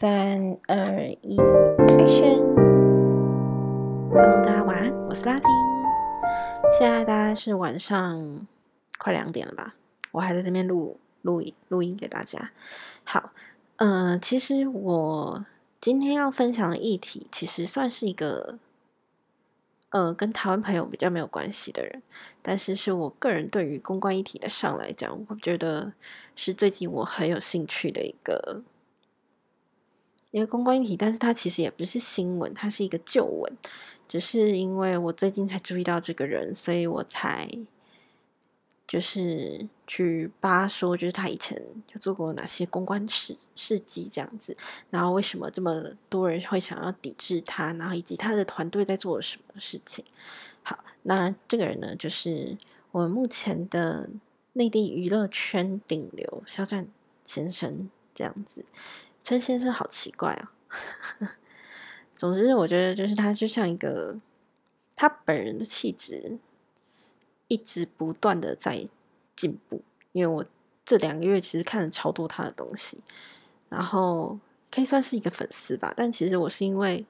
三二一开始！Hello，大家晚安，我是 l a 现在大概是晚上快两点了吧？我还在这边录录音录音给大家。好，呃，其实我今天要分享的议题，其实算是一个呃跟台湾朋友比较没有关系的人，但是是我个人对于公关议题的上来讲，我觉得是最近我很有兴趣的一个。一个公关议题，但是它其实也不是新闻，它是一个旧闻。只是因为我最近才注意到这个人，所以我才就是去扒说，就是他以前就做过哪些公关事事迹这样子，然后为什么这么多人会想要抵制他，然后以及他的团队在做什么事情。好，那这个人呢，就是我们目前的内地娱乐圈顶流肖战先生这样子。陈先生好奇怪哦。总之，我觉得就是他就像一个他本人的气质一直不断的在进步。因为我这两个月其实看了超多他的东西，然后可以算是一个粉丝吧。但其实我是因为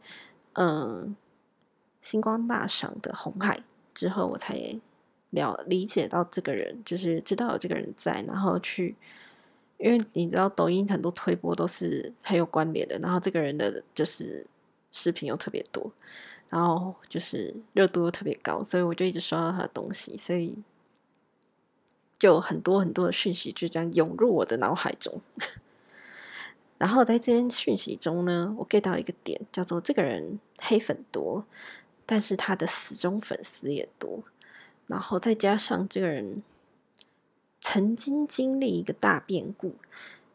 嗯星光大赏的红海之后，我才了理解到这个人，就是知道有这个人在，然后去。因为你知道，抖音很多推播都是很有关联的，然后这个人的就是视频又特别多，然后就是热度又特别高，所以我就一直刷到他的东西，所以就很多很多的讯息就这样涌入我的脑海中。然后在这些讯息中呢，我 get 到一个点，叫做这个人黑粉多，但是他的死忠粉丝也多，然后再加上这个人。曾经经历一个大变故，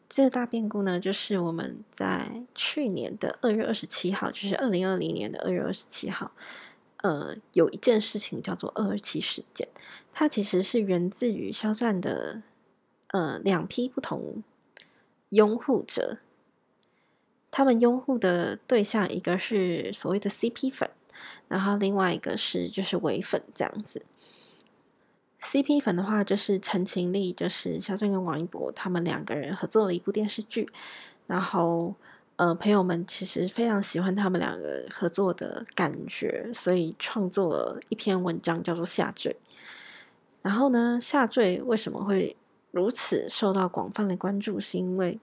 这个大变故呢，就是我们在去年的二月二十七号，就是二零二零年的二月二十七号，呃，有一件事情叫做二二七事件，它其实是源自于肖战的呃两批不同拥护者，他们拥护的对象一个是所谓的 CP 粉，然后另外一个是就是伪粉这样子。CP 粉的话，就是陈情令，就是肖战跟王一博他们两个人合作了一部电视剧，然后呃，朋友们其实非常喜欢他们两个合作的感觉，所以创作了一篇文章叫做《下坠》。然后呢，《下坠》为什么会如此受到广泛的关注？是因为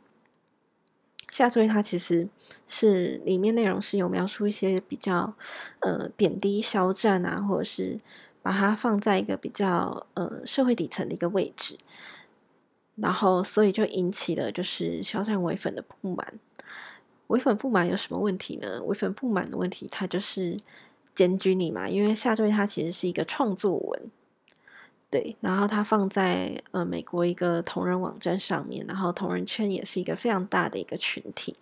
《下坠》它其实是里面内容是有描述一些比较呃贬低肖战啊，或者是。把它放在一个比较呃社会底层的一个位置，然后所以就引起了就是肖战唯粉的不满。唯粉不满有什么问题呢？唯粉不满的问题，它就是检举你嘛。因为下坠它其实是一个创作文，对，然后它放在呃美国一个同人网站上面，然后同人圈也是一个非常大的一个群体。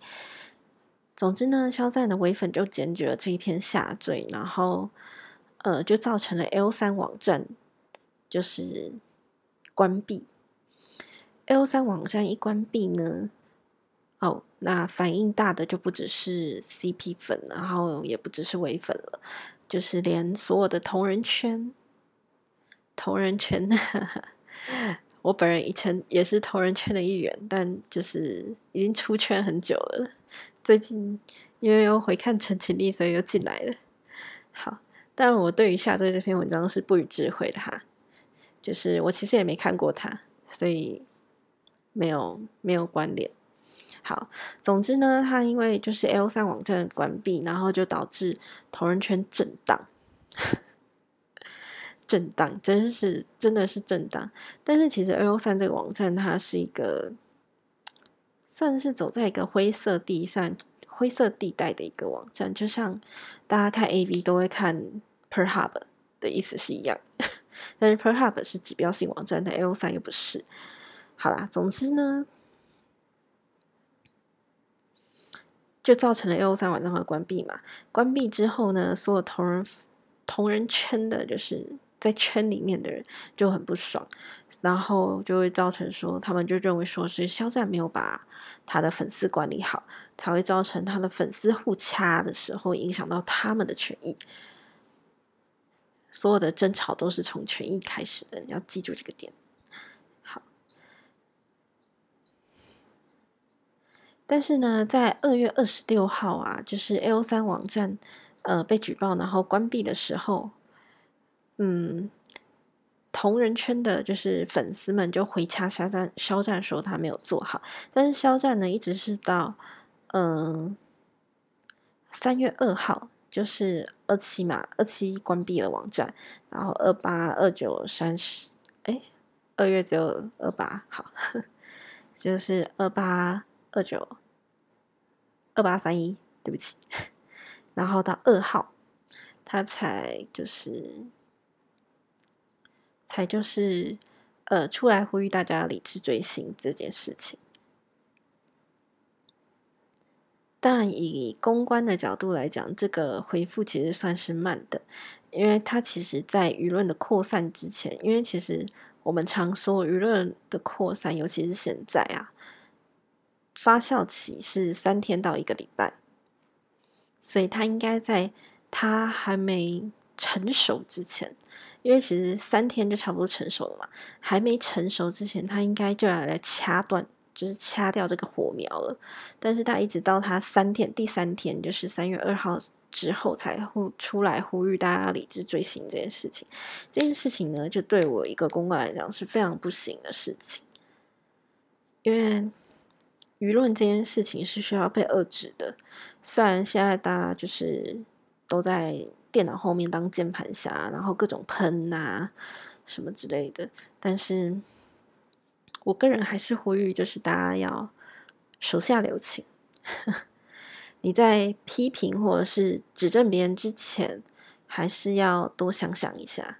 总之呢，肖战的唯粉就检举了这一篇下坠，然后。呃，就造成了 L 三网站就是关闭。L 三网站一关闭呢，哦，那反应大的就不只是 CP 粉，然后也不只是唯粉了，就是连所有的同人圈，同人圈，我本人以前也是同人圈的一员，但就是已经出圈很久了。最近因为又回看陈情令，所以又进来了。好。但我对于下坠这篇文章是不予置喙的哈，就是我其实也没看过它，所以没有没有关联。好，总之呢，它因为就是 L 三网站关闭，然后就导致同人圈震荡，震荡真是真的是震荡。但是其实 L 三这个网站它是一个算是走在一个灰色地上。灰色地带的一个网站，就像大家看 A V 都会看。Per Hub 的意思是一样，但是 Per Hub 是指标性网站，但 L 三又不是。好啦，总之呢，就造成了 L 三网站会关闭嘛。关闭之后呢，所有同人同人圈的，就是在圈里面的人就很不爽，然后就会造成说，他们就认为说是肖战没有把他的粉丝管理好，才会造成他的粉丝互掐的时候影响到他们的权益。所有的争吵都是从权益开始的，你要记住这个点。好，但是呢，在二月二十六号啊，就是 L 三网站呃被举报然后关闭的时候，嗯，同人圈的就是粉丝们就回掐肖战，肖战说他没有做好，但是肖战呢一直是到嗯三月二号。就是二七嘛，二七关闭了网站，然后二八、二九、三十，哎，二月只有二八，好，就是二八、二九、二八三一，对不起，然后到二号，他才就是才就是呃出来呼吁大家理智追星这件事情。但以公关的角度来讲，这个回复其实算是慢的，因为它其实，在舆论的扩散之前，因为其实我们常说舆论的扩散，尤其是现在啊，发酵期是三天到一个礼拜，所以它应该在它还没成熟之前，因为其实三天就差不多成熟了嘛，还没成熟之前，它应该就要来掐断。就是掐掉这个火苗了，但是他一直到他三天第三天，就是三月二号之后才呼出来呼吁大家理智追星这件事情。这件事情呢，就对我一个公关来讲是非常不行的事情，因为舆论这件事情是需要被遏制的。虽然现在大家就是都在电脑后面当键盘侠，然后各种喷啊什么之类的，但是。我个人还是呼吁，就是大家要手下留情。你在批评或者是指正别人之前，还是要多想想一下，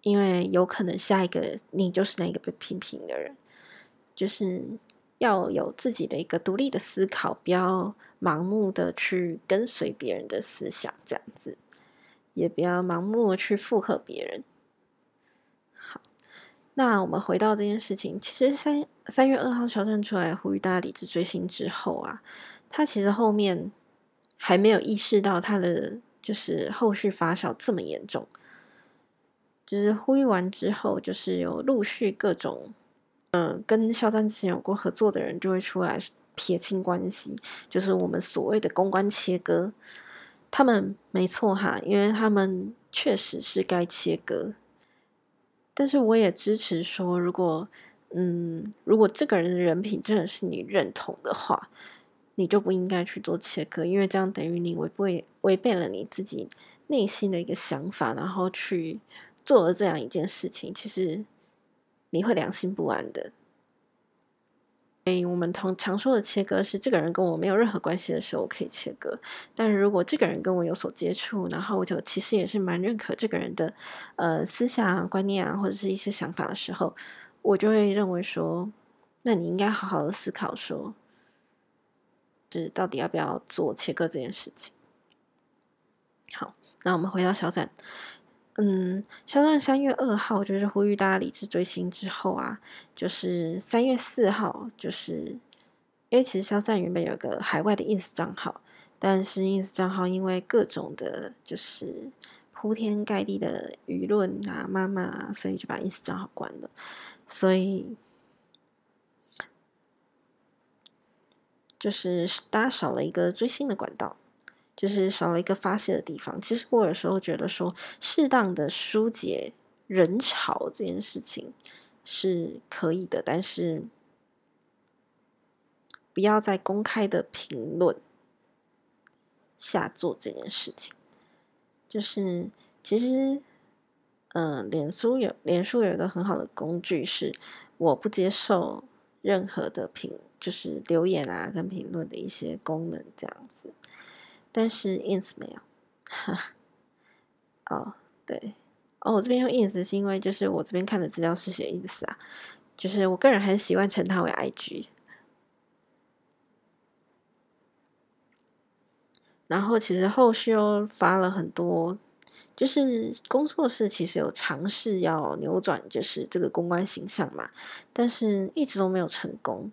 因为有可能下一个你就是那个被批评的人。就是要有自己的一个独立的思考，不要盲目的去跟随别人的思想，这样子，也不要盲目的去附和别人。那我们回到这件事情，其实三三月二号肖战出来呼吁大家理智追星之后啊，他其实后面还没有意识到他的就是后续发酵这么严重。就是呼吁完之后，就是有陆续各种嗯跟肖战之前有过合作的人就会出来撇清关系，就是我们所谓的公关切割。他们没错哈，因为他们确实是该切割。但是我也支持说，如果嗯，如果这个人的人品真的是你认同的话，你就不应该去做切割，因为这样等于你违背违背了你自己内心的一个想法，然后去做了这样一件事情，其实你会良心不安的。诶，我们同常说的切割是，这个人跟我没有任何关系的时候，我可以切割；但如果这个人跟我有所接触，然后我就其实也是蛮认可这个人的呃思想观念啊，或者是一些想法的时候，我就会认为说，那你应该好好的思考，说是到底要不要做切割这件事情。好，那我们回到小展。嗯，肖战三月二号就是呼吁大家理智追星之后啊，就是三月四号，就是因为其实肖战原本有个海外的 ins 账号，但是 ins 账号因为各种的，就是铺天盖地的舆论啊、谩骂啊，所以就把 ins 账号关了，所以就是大家少了一个追星的管道。就是少了一个发泄的地方。其实我有时候觉得说，适当的疏解人潮这件事情是可以的，但是不要在公开的评论下做这件事情。就是其实，嗯，脸书有脸书有一个很好的工具，是我不接受任何的评，就是留言啊跟评论的一些功能，这样子。但是 ins 没有，哦，对，哦，我这边用 ins 是因为就是我这边看的资料是写 ins 啊，就是我个人很习惯称它为 IG。然后其实后续又发了很多，就是工作室其实有尝试要扭转就是这个公关形象嘛，但是一直都没有成功，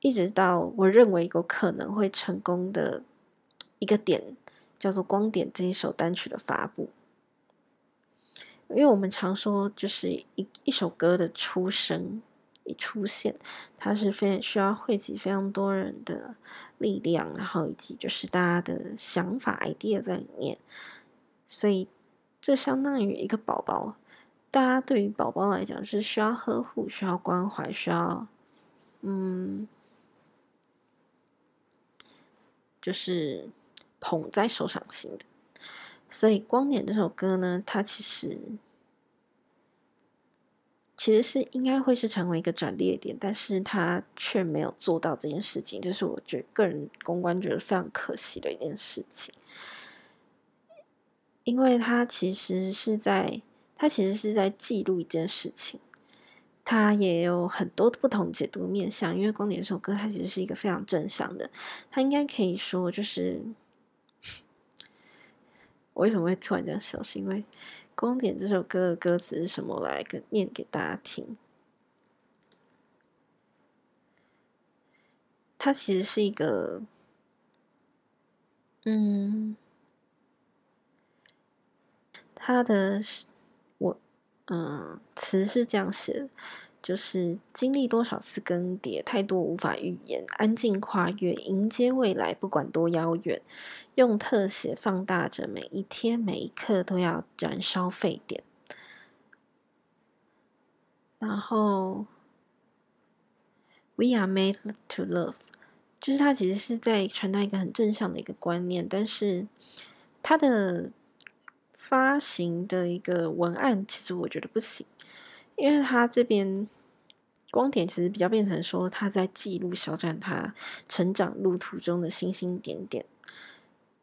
一直到我认为有可能会成功的。一个点叫做《光点》这一首单曲的发布，因为我们常说，就是一一首歌的出生一出现，它是非需要汇集非常多人的力量，然后以及就是大家的想法 idea 在里面，所以这相当于一个宝宝。大家对于宝宝来讲是需要呵护、需要关怀、需要嗯，就是捧在手掌心的。所以《光年》这首歌呢，它其实。其实是应该会是成为一个转捩点，但是他却没有做到这件事情，这是我觉个人公关觉得非常可惜的一件事情。因为他其实是在，他其实是在记录一件事情，他也有很多不同解读面向。因为《光年》这首歌，它其实是一个非常正向的，它应该可以说就是，我为什么会突然这样笑？是因为。《光点》这首歌的歌词是什么？来跟念给大家听。它其实是一个，嗯，它的我嗯词是这样写的。就是经历多少次更迭，太多无法预言。安静跨越，迎接未来，不管多遥远。用特写放大着每一天每一刻，都要燃烧沸点。然后，We are made to love，就是它其实是在传达一个很正向的一个观念，但是它的发行的一个文案，其实我觉得不行，因为它这边。光点其实比较变成说他在记录肖战他成长路途中的星星点点，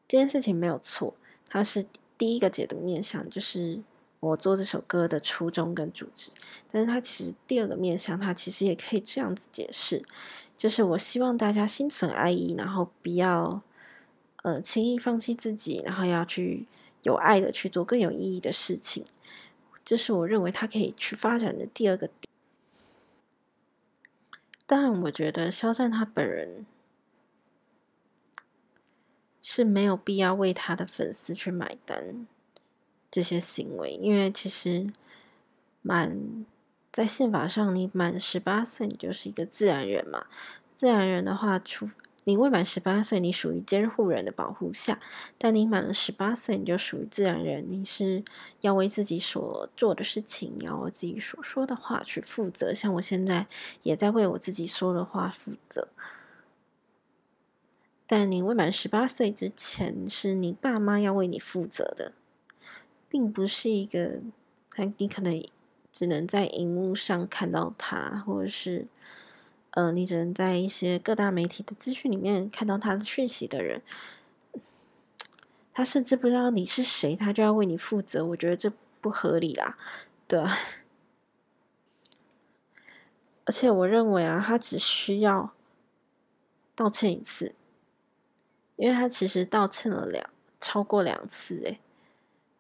这件事情没有错，他是第一个解读面向，就是我做这首歌的初衷跟主旨。但是他其实第二个面向，他其实也可以这样子解释，就是我希望大家心存爱意，然后不要呃轻易放弃自己，然后要去有爱的去做更有意义的事情。这是我认为他可以去发展的第二个点。当然，我觉得肖战他本人是没有必要为他的粉丝去买单这些行为，因为其实满在宪法上，你满十八岁，你就是一个自然人嘛。自然人的话，除你未满十八岁，你属于监护人的保护下；但你满了十八岁，你就属于自然人，你是要为自己所做的事情，要为自己所说的话去负责。像我现在也在为我自己说的话负责。但你未满十八岁之前，是你爸妈要为你负责的，并不是一个，你可能只能在荧幕上看到他，或者是。呃，你只能在一些各大媒体的资讯里面看到他的讯息的人，他甚至不知道你是谁，他就要为你负责。我觉得这不合理啦，对？而且我认为啊，他只需要道歉一次，因为他其实道歉了两超过两次，诶，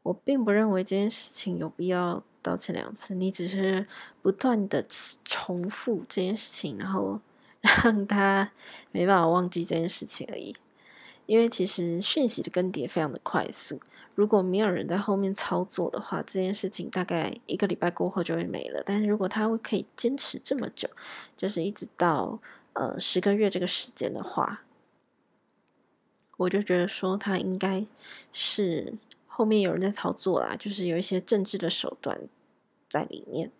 我并不认为这件事情有必要。道歉两次，你只是不断的重复这件事情，然后 让他没办法忘记这件事情而已。因为其实讯息的更迭非常的快速，如果没有人在后面操作的话，这件事情大概一个礼拜过后就会没了。但是如果他会可以坚持这么久，就是一直到呃十个月这个时间的话，我就觉得说他应该是。后面有人在操作啦，就是有一些政治的手段在里面。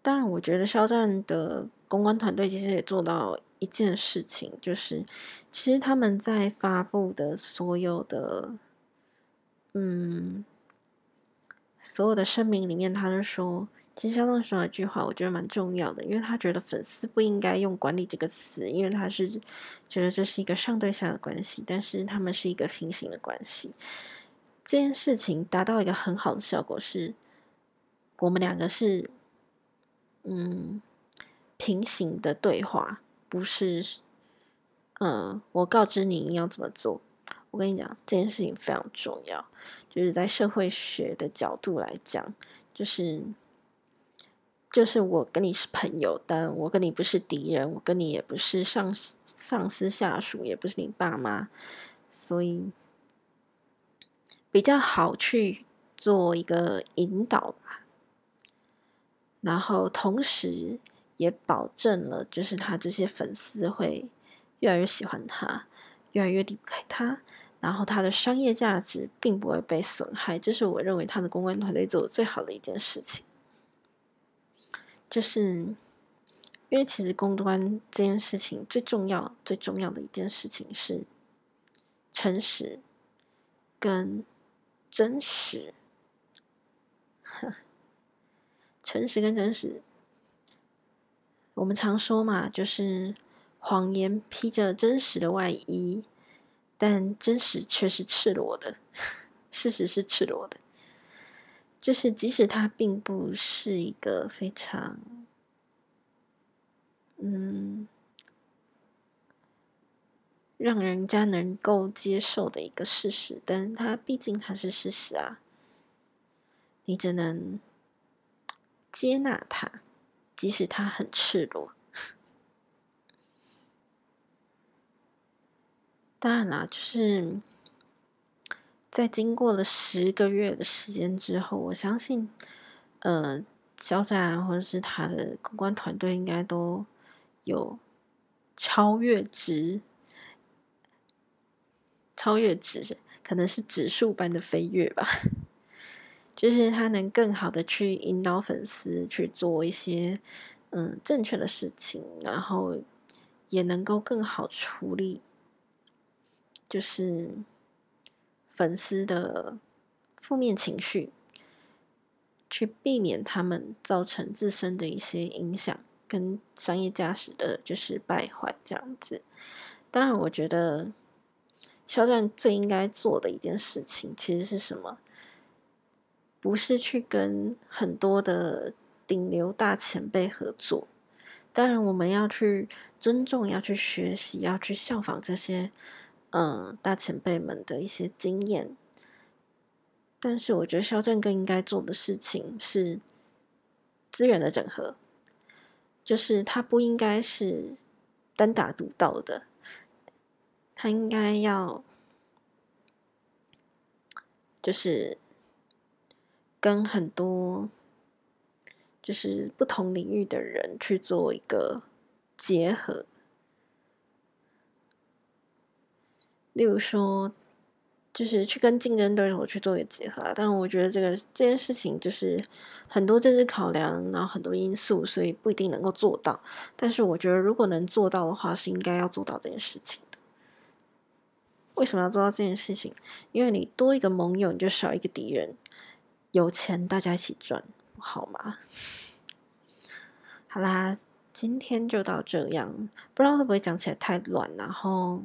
当然，我觉得肖战的公关团队其实也做到一件事情，就是其实他们在发布的所有的，嗯，所有的声明里面，他就说。其实肖战说了一句话，我觉得蛮重要的，因为他觉得粉丝不应该用“管理”这个词，因为他是觉得这是一个上对下的关系，但是他们是一个平行的关系。这件事情达到一个很好的效果是，我们两个是嗯平行的对话，不是嗯我告知你要怎么做。我跟你讲，这件事情非常重要，就是在社会学的角度来讲，就是。就是我跟你是朋友，但我跟你不是敌人，我跟你也不是上上司下属，也不是你爸妈，所以比较好去做一个引导吧。然后同时也保证了，就是他这些粉丝会越来越喜欢他，越来越离不开他，然后他的商业价值并不会被损害，这是我认为他的公关团队做的最好的一件事情。就是因为其实公关这件事情最重要、最重要的一件事情是诚实跟真实。诚实跟真实，我们常说嘛，就是谎言披着真实的外衣，但真实却是赤裸的。事实是赤裸的，就是即使它并不是一个非常，嗯，让人家能够接受的一个事实，但它毕竟它是事实啊。你只能接纳它，即使它很赤裸。当然啦，就是在经过了十个月的时间之后，我相信，呃，肖战或者是他的公关团队应该都有超越值，超越值，可能是指数般的飞跃吧。就是他能更好的去引导粉丝去做一些嗯正确的事情，然后也能够更好处理，就是粉丝的负面情绪，去避免他们造成自身的一些影响跟商业价值的就是败坏这样子。当然，我觉得肖战最应该做的一件事情其实是什么？不是去跟很多的顶流大前辈合作，当然我们要去尊重，要去学习，要去效仿这些嗯大前辈们的一些经验。但是我觉得肖战更应该做的事情是资源的整合，就是他不应该是单打独斗的，他应该要就是。跟很多就是不同领域的人去做一个结合，例如说，就是去跟竞争对手去做一个结合。但我觉得这个这件事情就是很多政治考量，然后很多因素，所以不一定能够做到。但是我觉得，如果能做到的话，是应该要做到这件事情的。为什么要做到这件事情？因为你多一个盟友，你就少一个敌人。有钱大家一起赚，不好吗？好啦，今天就到这样，不知道会不会讲起来太乱。然后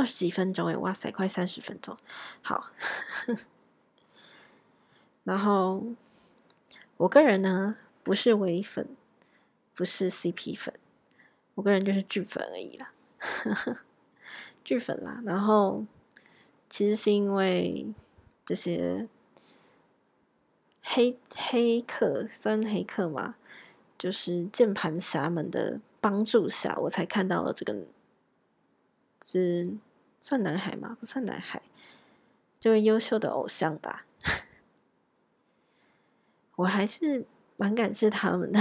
二十几分钟诶，哇塞，快三十分钟。好，然后我个人呢，不是唯粉，不是 CP 粉，我个人就是剧粉而已啦，剧粉啦。然后其实是因为这些。黑黑客算黑客嘛，就是键盘侠们的帮助下，我才看到了这个，是算男孩吗？不算男孩，这位优秀的偶像吧。我还是蛮感谢他们的，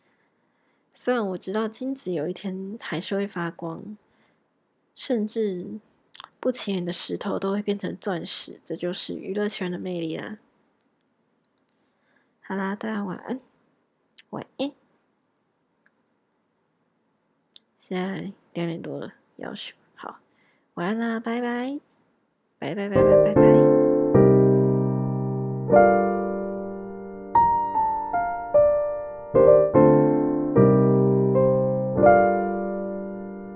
虽然我知道金子有一天还是会发光，甚至不起眼的石头都会变成钻石，这就是娱乐圈的魅力啊。好啦，大家晚安，晚安。现在两点多了，要睡。晚安啦，拜拜，拜拜拜拜拜拜。